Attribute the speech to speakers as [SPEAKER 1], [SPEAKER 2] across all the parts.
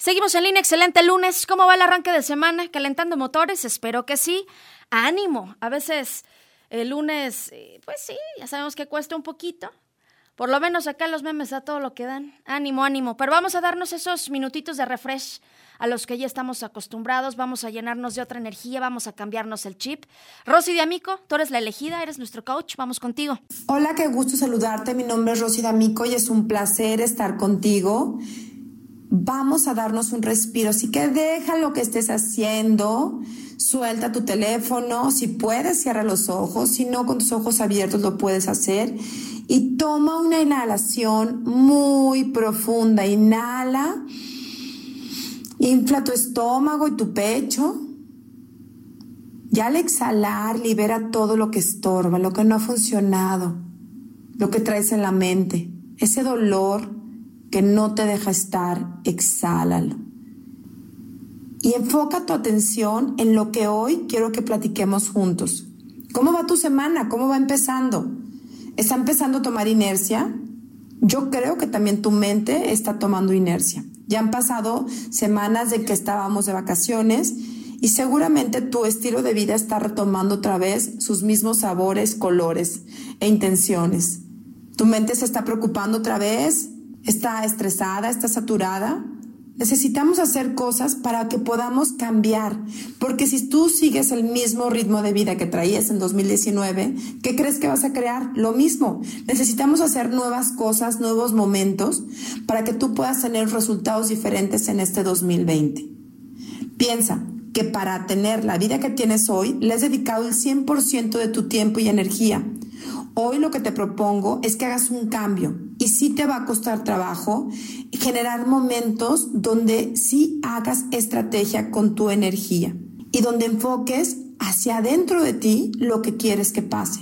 [SPEAKER 1] Seguimos en línea, excelente lunes. ¿Cómo va el arranque de semana? ¿Calentando motores? Espero que sí. Ánimo. A veces el lunes, eh, pues sí, ya sabemos que cuesta un poquito. Por lo menos acá los memes da todo lo que dan. Ánimo, ánimo. Pero vamos a darnos esos minutitos de refresh a los que ya estamos acostumbrados. Vamos a llenarnos de otra energía, vamos a cambiarnos el chip. Rosy D'Amico, tú eres la elegida, eres nuestro coach. Vamos contigo.
[SPEAKER 2] Hola, qué gusto saludarte. Mi nombre es Rosy D'Amico y es un placer estar contigo vamos a darnos un respiro. Así que deja lo que estés haciendo, suelta tu teléfono, si puedes cierra los ojos, si no con tus ojos abiertos lo puedes hacer y toma una inhalación muy profunda. Inhala, infla tu estómago y tu pecho. Y al exhalar, libera todo lo que estorba, lo que no ha funcionado, lo que traes en la mente, ese dolor, que no te deja estar, exhálalo. Y enfoca tu atención en lo que hoy quiero que platiquemos juntos. ¿Cómo va tu semana? ¿Cómo va empezando? ¿Está empezando a tomar inercia? Yo creo que también tu mente está tomando inercia. Ya han pasado semanas de que estábamos de vacaciones y seguramente tu estilo de vida está retomando otra vez sus mismos sabores, colores e intenciones. Tu mente se está preocupando otra vez está estresada, está saturada. Necesitamos hacer cosas para que podamos cambiar, porque si tú sigues el mismo ritmo de vida que traías en 2019, ¿qué crees que vas a crear? Lo mismo. Necesitamos hacer nuevas cosas, nuevos momentos, para que tú puedas tener resultados diferentes en este 2020. Piensa que para tener la vida que tienes hoy, le has dedicado el 100% de tu tiempo y energía. Hoy lo que te propongo es que hagas un cambio y sí te va a costar trabajo generar momentos donde sí hagas estrategia con tu energía y donde enfoques hacia adentro de ti lo que quieres que pase.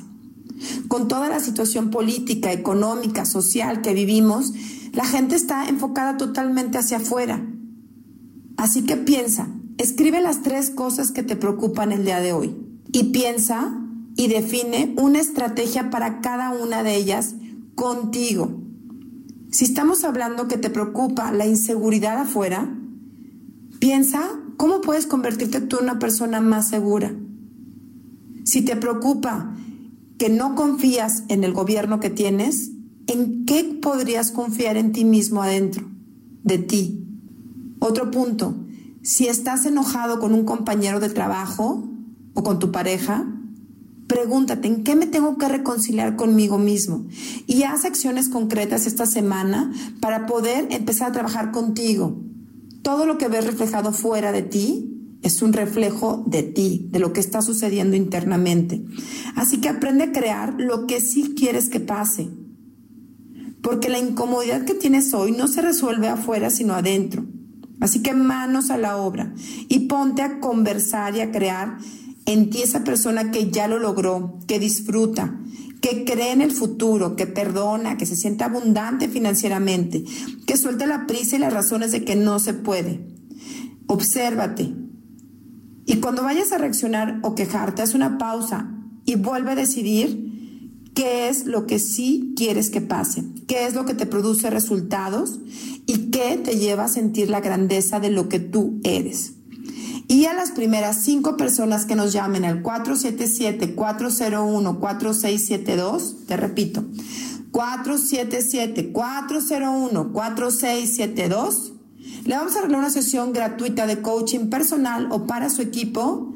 [SPEAKER 2] Con toda la situación política, económica, social que vivimos, la gente está enfocada totalmente hacia afuera. Así que piensa, escribe las tres cosas que te preocupan el día de hoy y piensa y define una estrategia para cada una de ellas contigo. Si estamos hablando que te preocupa la inseguridad afuera, piensa cómo puedes convertirte tú en una persona más segura. Si te preocupa que no confías en el gobierno que tienes, ¿en qué podrías confiar en ti mismo adentro, de ti? Otro punto, si estás enojado con un compañero de trabajo o con tu pareja, Pregúntate, ¿en qué me tengo que reconciliar conmigo mismo? Y haz acciones concretas esta semana para poder empezar a trabajar contigo. Todo lo que ves reflejado fuera de ti es un reflejo de ti, de lo que está sucediendo internamente. Así que aprende a crear lo que sí quieres que pase. Porque la incomodidad que tienes hoy no se resuelve afuera, sino adentro. Así que manos a la obra y ponte a conversar y a crear en ti esa persona que ya lo logró, que disfruta, que cree en el futuro, que perdona, que se siente abundante financieramente, que suelte la prisa y las razones de que no se puede. Obsérvate. Y cuando vayas a reaccionar o quejarte, haz una pausa y vuelve a decidir qué es lo que sí quieres que pase, qué es lo que te produce resultados y qué te lleva a sentir la grandeza de lo que tú eres. Y a las primeras cinco personas que nos llamen al 477-401-4672, te repito, 477-401-4672, le vamos a arreglar una sesión gratuita de coaching personal o para su equipo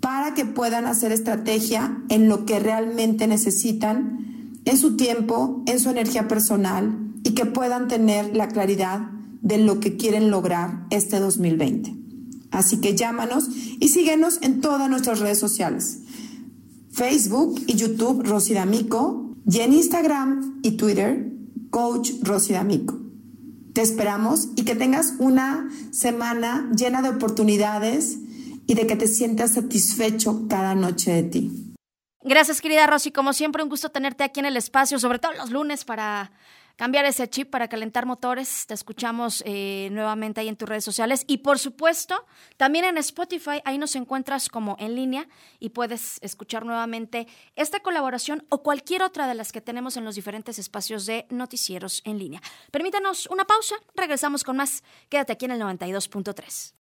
[SPEAKER 2] para que puedan hacer estrategia en lo que realmente necesitan, en su tiempo, en su energía personal y que puedan tener la claridad de lo que quieren lograr este 2020. Así que llámanos y síguenos en todas nuestras redes sociales. Facebook y YouTube Rosy D'Amico y en Instagram y Twitter Coach Rosy D'Amico. Te esperamos y que tengas una semana llena de oportunidades y de que te sientas satisfecho cada noche de ti.
[SPEAKER 1] Gracias, querida Rosy. Como siempre, un gusto tenerte aquí en el espacio, sobre todo los lunes, para cambiar ese chip para calentar motores. Te escuchamos eh, nuevamente ahí en tus redes sociales. Y por supuesto, también en Spotify, ahí nos encuentras como en línea y puedes escuchar nuevamente esta colaboración o cualquier otra de las que tenemos en los diferentes espacios de noticieros en línea. Permítanos una pausa, regresamos con más. Quédate aquí en el 92.3.